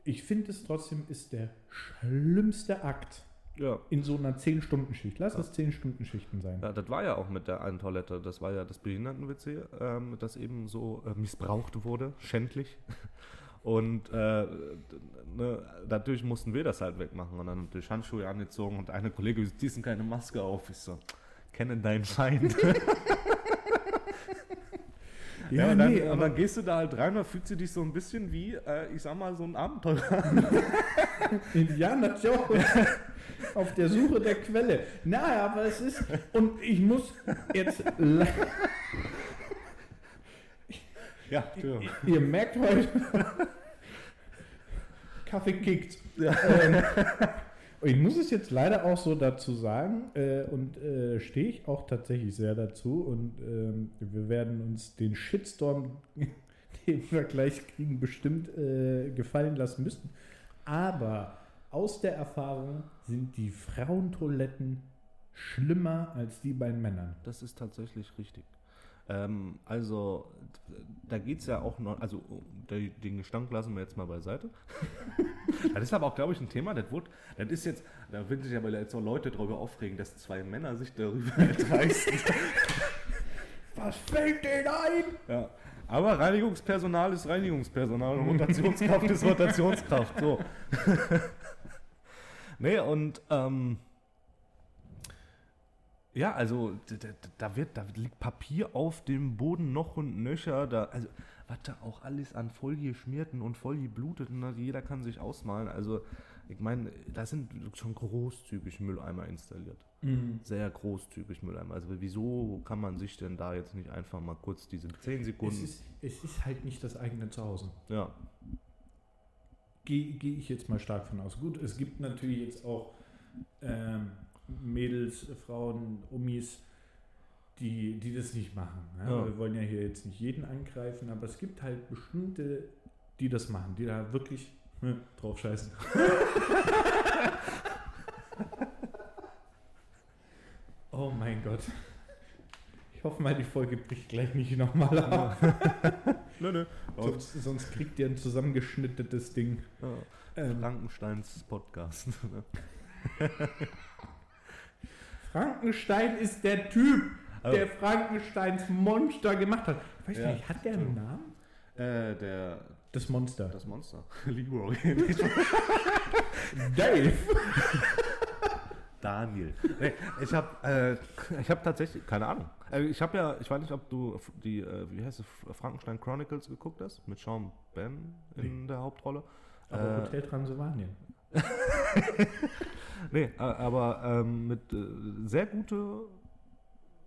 Ich finde es trotzdem ist der schlimmste Akt Ja. in so einer 10-Stunden-Schicht. Lass Ja. es 10-Stunden-Schichten sein. Ja, das war ja auch mit der einen Toilette. Das war ja das Behinderten-WC, ähm, das eben so äh, missbraucht wurde, schändlich. Und äh, ne, natürlich mussten wir das halt wegmachen und dann natürlich Handschuhe angezogen und eine Kollegin, die sind keine Maske auf. Ich so, kenne deinen Feind. Ja, und, dann, und dann gehst du da halt rein, da fühlst du dich so ein bisschen wie, äh, ich sag mal, so ein Abenteurer. Indiana Jones auf der Suche der Quelle. Na, aber es ist. Und ich muss jetzt. Ja, Entschuldigung. Ihr merkt heute. Kaffee kickt. Ähm, und ich muss es jetzt leider auch so dazu sagen äh, und äh, stehe ich auch tatsächlich sehr dazu und ähm, wir werden uns den Shitstorm, den wir gleich kriegen, bestimmt äh, gefallen lassen müssen. Aber aus der Erfahrung sind die Frauentoiletten schlimmer als die bei Männern. Das ist tatsächlich richtig. Ähm, also, da geht es ja auch noch, also den Gestank lassen wir jetzt mal beiseite. das ist aber auch, glaube ich, ein Thema, das wird, das ist jetzt, da würden sich aber jetzt auch Leute darüber aufregen, dass zwei Männer sich darüber erdreisten. Was fällt denen ein? ja. Aber Reinigungspersonal ist Reinigungspersonal und Rotationskraft ist Rotationskraft. So. nee, und ähm, ja, also d- d- da wird, da liegt Papier auf dem Boden noch und nöcher. Da, also was da auch alles an vollgeschmierten und vollgebluteten, ne, jeder kann sich ausmalen. Also ich meine, da sind schon großzügig Mülleimer installiert. Sehr großzügig Mülleimer. Also wieso kann man sich denn da jetzt nicht einfach mal kurz diese 10 Es Sekunden... ist, es ist halt nicht das eigene Zuhause. ja, Gehe geh ich jetzt mal stark von aus. Gut, es gibt natürlich jetzt auch ähm, Mädels, Frauen, Omis, die, die das nicht machen. Ja? Ja. Wir wollen ja hier jetzt nicht jeden angreifen, aber es gibt halt bestimmte, die das machen, die da wirklich hm, drauf scheißen. oh mein Gott. Ich hoffe mal, die Folge bricht gleich nicht nochmal ab. nö, nö. Sonst, sonst kriegt ihr ein zusammengeschnittetes Ding. Ja. Ähm, Frankensteins Podcast. Frankenstein ist der Typ, Also- der Frankensteins Monster gemacht hat. Ich weiß Ja. nicht, hat der einen Namen? äh, der, Das Monster. das Monster. Leroy. Dave. Daniel. Nee, ich habe äh, ich hab tatsächlich, keine Ahnung. Äh, ich habe ja, ich weiß nicht, ob du die, äh, wie heißt es, Frankenstein Chronicles geguckt hast, mit Sean Ben in der Hauptrolle. Aber Äh, Hotel Transylvanien. Nee, aber ähm, mit äh, sehr gute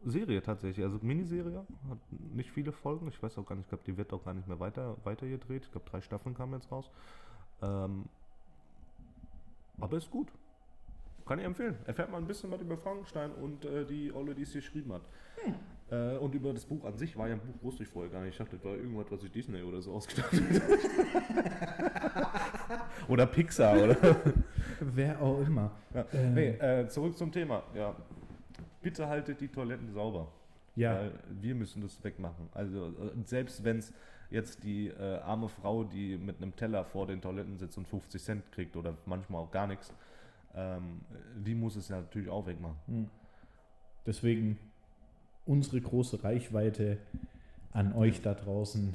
Serie tatsächlich, also Miniserie, hat nicht viele Folgen. Ich weiß auch gar nicht, ich glaube, die wird auch gar nicht mehr weiter, weiter gedreht. Ich glaube, drei Staffeln kamen jetzt raus. Ähm, aber ist gut. Kann ich empfehlen. Erfährt man ein bisschen was über Frankenstein und äh, die Olle, die es geschrieben hat. Hm. Äh, und über das Buch an sich war ja ein Buch, wusste ich vorher gar nicht. Ich dachte, das war irgendwas, was sich Disney oder so ausgedacht hat. oder Pixar, oder? Wer auch immer. Ja. Äh. Nee, äh, zurück zum Thema. Ja. Bitte haltet die Toiletten sauber. Ja. Weil wir müssen das wegmachen. Also äh, selbst wenn es jetzt die äh, arme Frau, die mit einem Teller vor den Toiletten sitzt und 50 Cent kriegt oder manchmal auch gar nichts, ähm, die muss es ja natürlich auch wegmachen. Hm. Deswegen unsere große Reichweite an euch da draußen.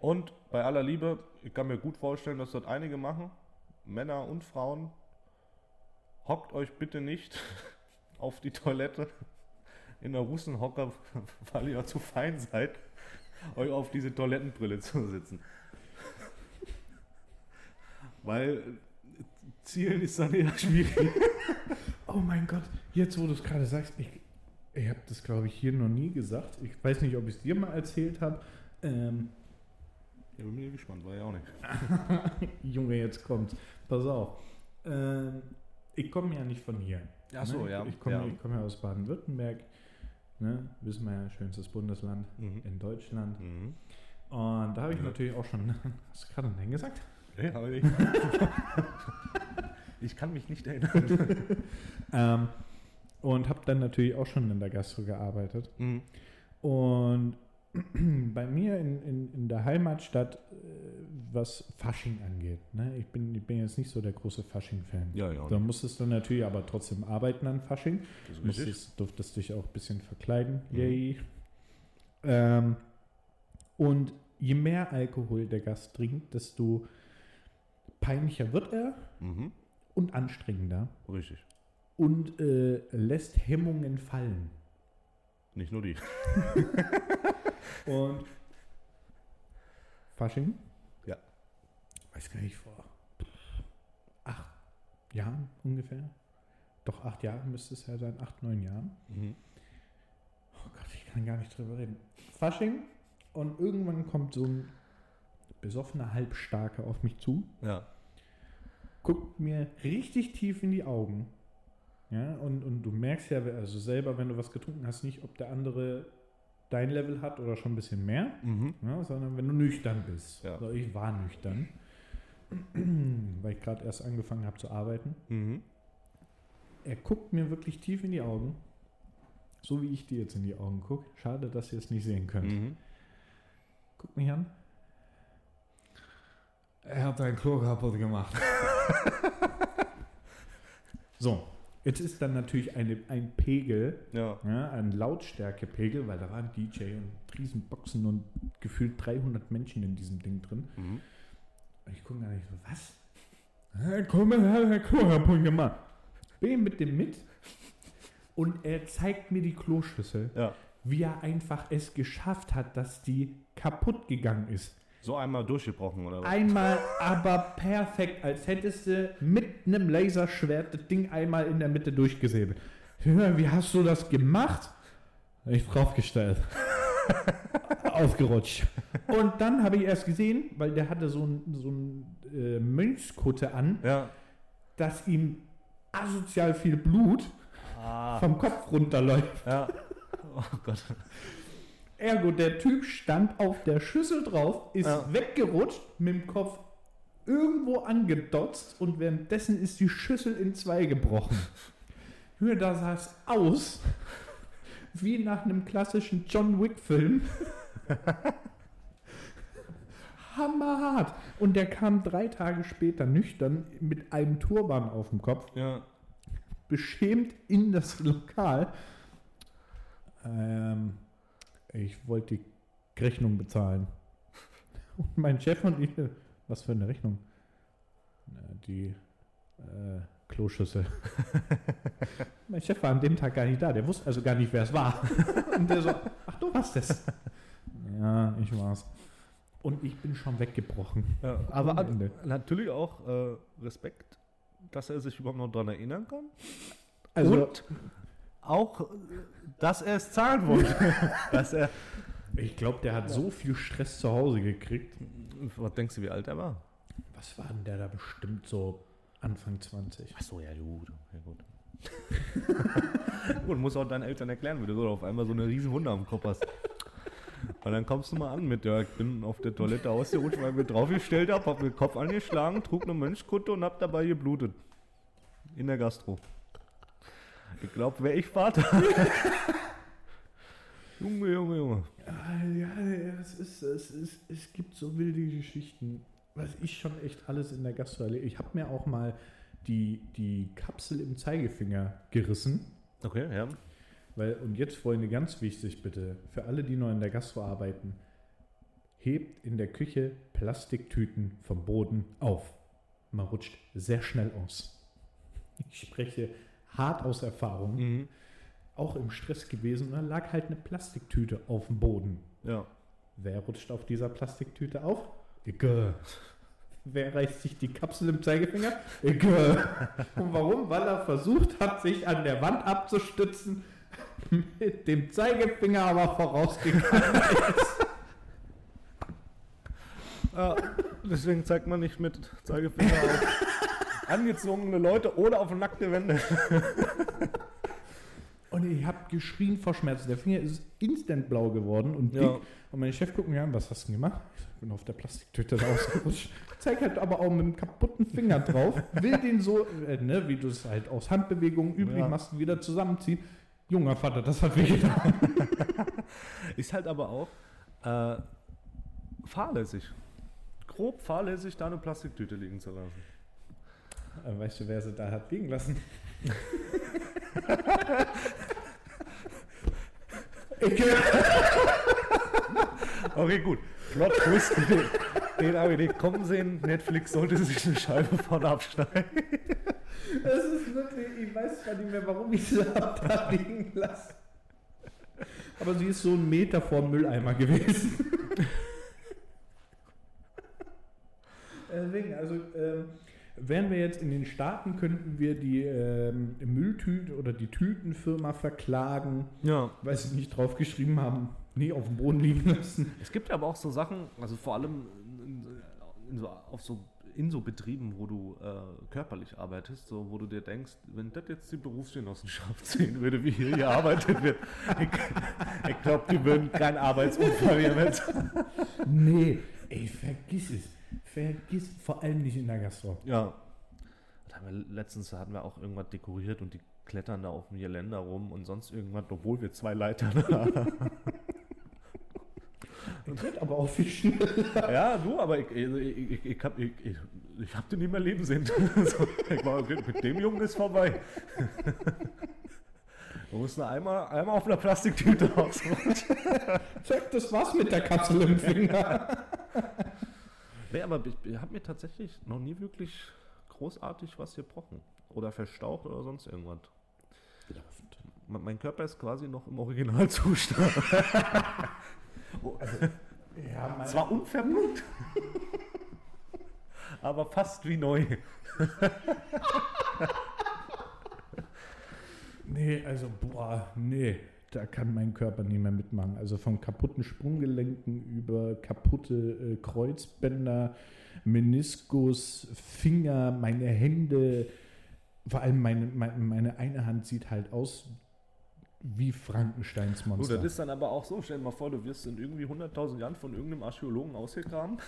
Und bei aller Liebe, ich kann mir gut vorstellen, dass dort einige machen, Männer und Frauen, hockt euch bitte nicht auf die Toilette in der Russenhocker, weil ihr zu fein seid, euch auf diese Toilettenbrille zu sitzen. Weil Zielen ist dann eher schwierig. oh mein Gott, jetzt wo du es gerade sagst, ich, ich habe das, glaube ich, hier noch nie gesagt. Ich weiß nicht, ob ich es dir mal erzählt habe. Ähm, ja, bin mir gespannt, war ja auch nicht. Junge, jetzt kommt's. Pass auf. Ähm, ich komme ja nicht von hier. Ach so, ne? ja. Ich komme ja. komm ja aus Baden-Württemberg. Ne? Wissen wir ja, schönstes Bundesland mhm. in Deutschland. Mhm. Und da habe ich ja. natürlich auch schon. Hast du gerade Nein gesagt? Nee, habe ich. ich kann mich nicht erinnern. ähm, und habe dann natürlich auch schon in der Gastro gearbeitet. Mhm. Und bei mir in, in, in der Heimatstadt, äh, was Fasching angeht, ne? ich, bin, ich bin jetzt nicht so der große Fasching-Fan. Ja, ja. Da musstest du natürlich aber trotzdem arbeiten an Fasching. Das musstest, durftest dich auch ein bisschen verkleiden. Mhm. Yay. Ähm, und je mehr Alkohol der Gast trinkt, desto peinlicher wird er mhm. und anstrengender. Richtig und äh, lässt Hemmungen fallen. Nicht nur die. und Fasching? Ja. Weiß gar nicht, vor acht Jahren ungefähr. Doch acht Jahre müsste es ja sein, acht, neun Jahren. Mhm. Oh Gott, ich kann gar nicht drüber reden. Fasching und irgendwann kommt so ein besoffener Halbstarke auf mich zu. Ja. Guckt mir richtig tief in die Augen ja, und, und du merkst ja also selber, wenn du was getrunken hast, nicht, ob der andere dein Level hat oder schon ein bisschen mehr, mhm. ja, sondern wenn du nüchtern bist. Ja. Also ich war nüchtern, weil ich gerade erst angefangen habe zu arbeiten. Mhm. Er guckt mir wirklich tief in die Augen, so wie ich dir jetzt in die Augen gucke. Schade, dass ihr es nicht sehen könnt. Mhm. Guck mich an. Er hat dein Klo kaputt gemacht. so, Jetzt ist dann natürlich eine, ein Pegel, ja. Ja, ein Lautstärkepegel, weil da war ein DJ und Riesenboxen und gefühlt 300 Menschen in diesem Ding drin. Mhm. Und ich gucke gar nicht so, was? Komm mal, komm mal, mal. Bin mit dem mit und er zeigt mir die Kloschüssel, ja. wie er einfach es geschafft hat, dass die kaputt gegangen ist. So einmal durchgebrochen, oder was? Einmal, aber perfekt, als hättest du mit einem Laserschwert das Ding einmal in der Mitte durchgesäbelt. Wie hast du das gemacht? Ich draufgestellt. Ausgerutscht. Und dann habe ich erst gesehen, weil der hatte so ein, so ein äh, Mönchskutte an, ja. dass ihm asozial viel Blut ah. vom Kopf runterläuft. Ja. Oh Gott. Ergo, der Typ stand auf der Schüssel drauf, ist ja. weggerutscht, mit dem Kopf irgendwo angedotzt und währenddessen ist die Schüssel in zwei gebrochen. Hör, da sah es aus wie nach einem klassischen John Wick-Film. Hammerhart. Und der kam drei Tage später nüchtern mit einem Turban auf dem Kopf. Ja. Beschämt in das Lokal. Ähm, ich wollte die Rechnung bezahlen. Und mein Chef und ich, was für eine Rechnung? Die äh, Kloschüssel. mein Chef war an dem Tag gar nicht da, der wusste also gar nicht, wer es war. Und der so, ach du warst es. Ja, ich war's. Und ich bin schon weggebrochen. Ja, aber natürlich auch äh, Respekt, dass er sich überhaupt noch daran erinnern kann. Also, Und auch, dass er es zahlen wollte. dass er, Ich glaube, der hat so viel Stress zu Hause gekriegt. was denkst du, wie alt er war? Was war denn der da bestimmt so Anfang 20? Achso, ja gut. Ja, gut. gut, muss auch deinen Eltern erklären, wie du so auf einmal so eine riesen Wunde am Kopf hast. Und dann kommst du mal an mit, ja, ich bin auf der Toilette ausgerutscht, weil ich mir draufgestellt habe, hab mir den Kopf angeschlagen, trug eine Mönchkutte und hab dabei geblutet. In der Gastro. Ich glaube, wäre ich Vater. Junge, Junge, Junge. Ah, Ja, es, ist, es, ist, es gibt so wilde Geschichten, was ich schon echt alles in der Gastro erlebe. Ich habe mir auch mal die, die Kapsel im Zeigefinger gerissen. Okay, ja. Weil, und jetzt, Freunde, ganz wichtig bitte, für alle, die noch in der Gastro arbeiten, hebt in der Küche Plastiktüten vom Boden auf. Man rutscht sehr schnell aus. Ich spreche hart aus Erfahrung. Mhm. Auch im Stress gewesen. Und da lag halt eine Plastiktüte auf dem Boden. Ja. Wer rutscht auf dieser Plastiktüte auf? Icke. Wer reißt sich die Kapsel im Zeigefinger? Icke. Und warum? Weil er versucht hat, sich an der Wand abzustützen, mit dem Zeigefinger aber vorausgegangen ist. Ja, deswegen zeigt man nicht mit Zeigefinger auf angezogene Leute oder auf nackte Wände. Und ich habe geschrien vor Schmerzen. Der Finger ist instant blau geworden und dick. Ja. Und mein Chef guckt mir an, was hast du denn gemacht? Ich bin auf der Plastiktüte rausgerutscht. Zeig halt aber auch mit einem kaputten Finger drauf. Will den so, äh, ne, wie du es halt aus Handbewegungen üblich Ja. machst, wieder zusammenziehen. Junger Vater, das hat wehgetan. Ist halt aber auch äh, fahrlässig. Grob fahrlässig, da eine Plastiktüte liegen zu lassen. Äh, Weißt du, wer sie da hat liegen lassen? ich, Okay, gut. Plot Twist. Den, den habe ich nicht kommen sehen. Netflix sollte sich eine Scheibe von abschneiden. das ist wirklich, ich weiß zwar nicht mehr, warum ich sie hab da liegen lassen. Aber sie ist so ein Meter vor dem Mülleimer gewesen. Deswegen, also ähm, wären wir jetzt in den Staaten, könnten wir die ähm, Mülltüte oder die Tütenfirma verklagen, Ja. weil sie nicht draufgeschrieben haben, nie auf dem Boden liegen lassen. Es gibt aber auch so Sachen, also vor allem in, so, auf so, in so Betrieben, wo du äh, körperlich arbeitest, so, wo du dir denkst, wenn das jetzt die Berufsgenossenschaft sehen würde, wie hier gearbeitet wird, ich, ich glaube, die würden keinen Arbeitsunfall mit. Nee, ey, vergiss es. Vergiss, vor allem nicht in der Gastro. Ja. Da haben wir, letztens hatten wir auch irgendwas dekoriert und die klettern da auf dem Geländer rum und sonst irgendwas, obwohl wir zwei Leitern haben. Wird aber auch viel schneller. ja, du, aber ich, ich, ich, ich, hab, ich, ich, hab den nicht mehr leben sehen. ich war, mit dem Jungen ist vorbei. Wir mussten einmal, einmal auf einer Plastiktüte ausrutschen. Zack, das war's mit der Kapsel im Finger. Nee, aber ich, ich habe mir tatsächlich noch nie wirklich großartig was gebrochen. Oder verstaucht oder sonst irgendwas. Me- Mein Körper ist quasi noch im Originalzustand. Ja, mein, Zwar unverblutet, aber fast wie neu. nee, also, boah, nee. Da kann mein Körper nicht mehr mitmachen. Also von kaputten Sprunggelenken über kaputte äh, Kreuzbänder, Meniskus, Finger, meine Hände. Vor allem meine, meine, meine eine Hand sieht halt aus wie Frankensteins Du, Monster. das ist dann aber auch so, stell dir mal vor, du wirst in irgendwie 100.000 Jahren von irgendeinem Archäologen ausgegraben.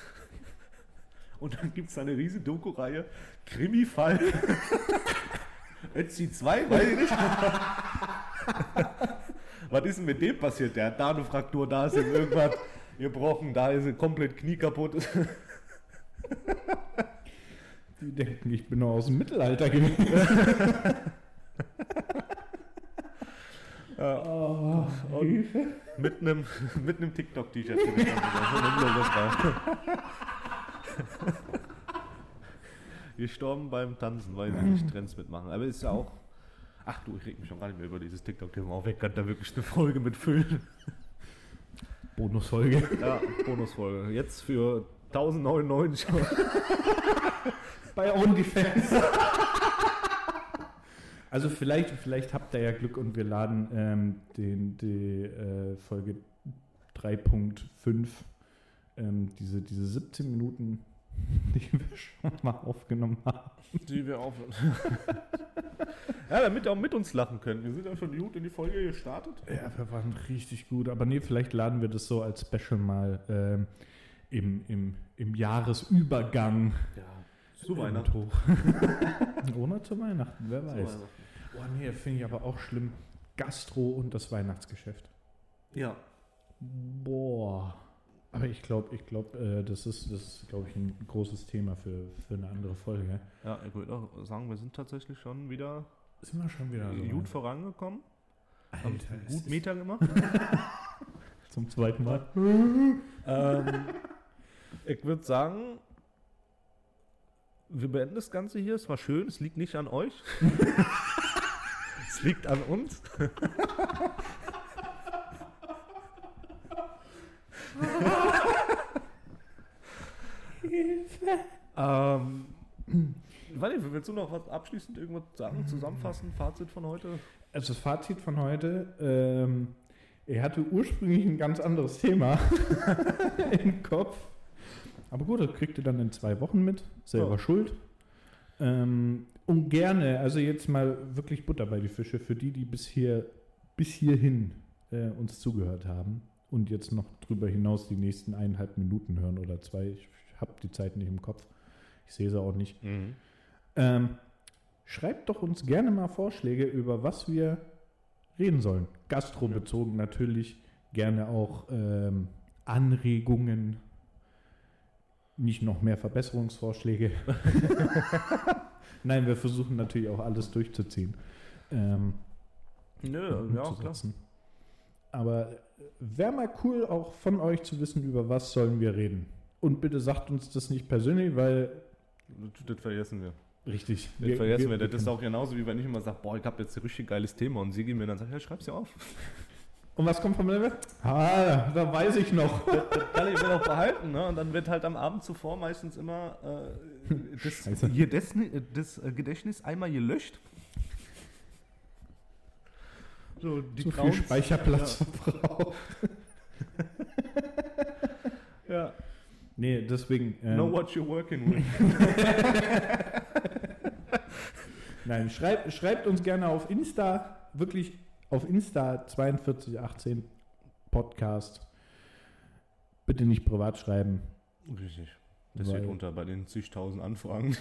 Und dann gibt es eine riesige Doku-Reihe, Krimi-Fall. Ötzi 2, weiß ich nicht. Was ist denn mit dem passiert? Der hat da eine Fraktur, da ist ihm irgendwas gebrochen, da ist er komplett Knie kaputt. Die denken, ich bin noch aus dem Mittelalter gewesen. Oh, Hilfe. mit einem mit einem TikTok-T-Shirt. Gestorben beim Tanzen, weil sie nicht Trends mitmachen. Aber ist ja auch. Ach du, ich reg mich schon gar nicht mehr über dieses TikTok-Thema auf. Ich kann da wirklich eine Folge mit füllen. Bonusfolge. Ja, Bonusfolge. Jetzt für 1099 Euro. Bei OnlyFans. Also vielleicht, vielleicht habt ihr ja Glück und wir laden ähm, den, die äh, Folge 3.5, ähm, diese, diese 17 Minuten, die wir schon mal aufgenommen haben. Die wir auf. ja, damit ihr auch mit uns lachen könnt. Wir sind ja schon gut in die Folge gestartet. Ja, wir waren richtig gut. Aber nee, vielleicht laden wir das so als Special mal ähm, im, im, im Jahresübergang Ja, zu Weihnachten. hoch. Oder zu Weihnachten, wer weiß. Oh nee, finde ich aber auch schlimm. Gastro und das Weihnachtsgeschäft. Ja. Boah. Aber ich glaube, ich glaube, äh, das ist, das ist, glaube ich, ein großes Thema für, für eine andere Folge. Ja, ich würde auch sagen, wir sind tatsächlich schon wieder Sind wir schon wieder so gut vorangekommen. Haben Alter, es gut Meter gemacht. zum zweiten Mal. ähm, ich würde sagen, wir beenden das Ganze hier. Es war schön, es liegt nicht an euch. es liegt an uns. ähm, Warte, willst du noch was abschließend irgendwas sagen, zusammenfassen, Fazit von heute? Also das Fazit von heute, ähm, er hatte ursprünglich ein ganz anderes Thema im Kopf. Aber gut, das kriegt ihr dann in zwei Wochen mit. Selber Ja. schuld. Ähm, und gerne, also jetzt mal wirklich Butter bei die Fische, für die, die bis, hier, bis hierhin äh, uns zugehört haben und jetzt noch drüber hinaus die nächsten eineinhalb Minuten hören oder zwei. Ich habe die Zeit nicht im Kopf. Ich sehe sie auch nicht. Ähm, schreibt doch uns gerne mal Vorschläge, über was wir reden sollen. Gastrobezogen natürlich, gerne auch ähm, Anregungen, nicht noch mehr Verbesserungsvorschläge. Nein, wir versuchen natürlich auch alles durchzuziehen. Ähm, Nö, ja, klar. umzusetzen. Aber wäre mal cool, auch von euch zu wissen, über was sollen wir reden. Und bitte sagt uns das nicht persönlich, weil das vergessen wir. Richtig. Das vergessen wir. Das ist auch genauso, wie wenn ich immer sage, boah, ich habe jetzt ein richtig geiles Thema und sie gehen mir dann sagt, ja, schreib's ja auf. Und was kommt vom Level? Ah, da weiß ich noch. Das kann ich mir noch behalten, ne? Und dann wird halt am Abend zuvor meistens immer äh, das, das, das äh, Gedächtnis einmal gelöscht. So, die Zu viel Browns- Speicherplatz verbraucht. Ja. ja. Nee, deswegen. ähm, Know what you're working with. Nein, schreibt, schreibt uns gerne auf Insta, wirklich auf Insta 4218 Podcast. Bitte nicht privat schreiben. Richtig. Das Weil- wird unter bei den zigtausend Anfragen,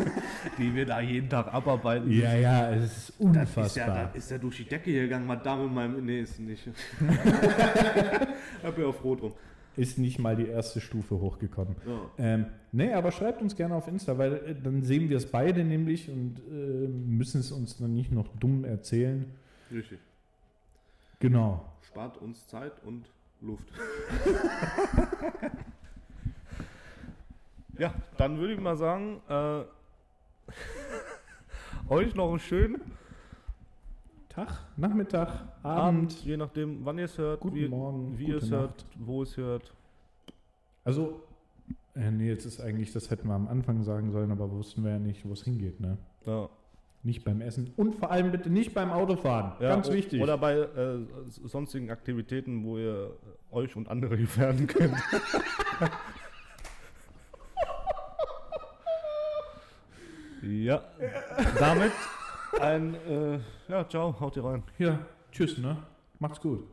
die wir da jeden Tag abarbeiten. Ja, ja, es ist Das ist ja, unfassbar. das ist ja durch die Decke gegangen, Madame in meinem. Nee, ist nicht. Hab ja auch froh drum. Ist nicht mal die erste Stufe hochgekommen. Ja. Ähm, nee, aber schreibt uns gerne auf Insta, weil äh, dann sehen wir es beide nämlich und äh, müssen es uns dann nicht noch dumm erzählen. Richtig. Genau. Spart uns Zeit und Luft. ja, dann würde ich mal sagen, äh, euch noch einen schönen Tag, Nachmittag, Abend, Abend, je nachdem, wann ihr es hört, guten wie, Morgen, wie ihr es hört, wo es hört. Also, äh, nee, jetzt ist eigentlich, das hätten wir am Anfang sagen sollen, aber wussten wir ja nicht, wo es hingeht, ne? Ja. Nicht beim Essen und vor allem bitte nicht beim Autofahren. Ja, Ganz wichtig. Oder bei äh, sonstigen Aktivitäten, wo ihr äh, euch und andere gefährden könnt. ja, damit ein, äh, ja, ciao, haut ihr rein. ja, tschüss, ne? Macht's gut.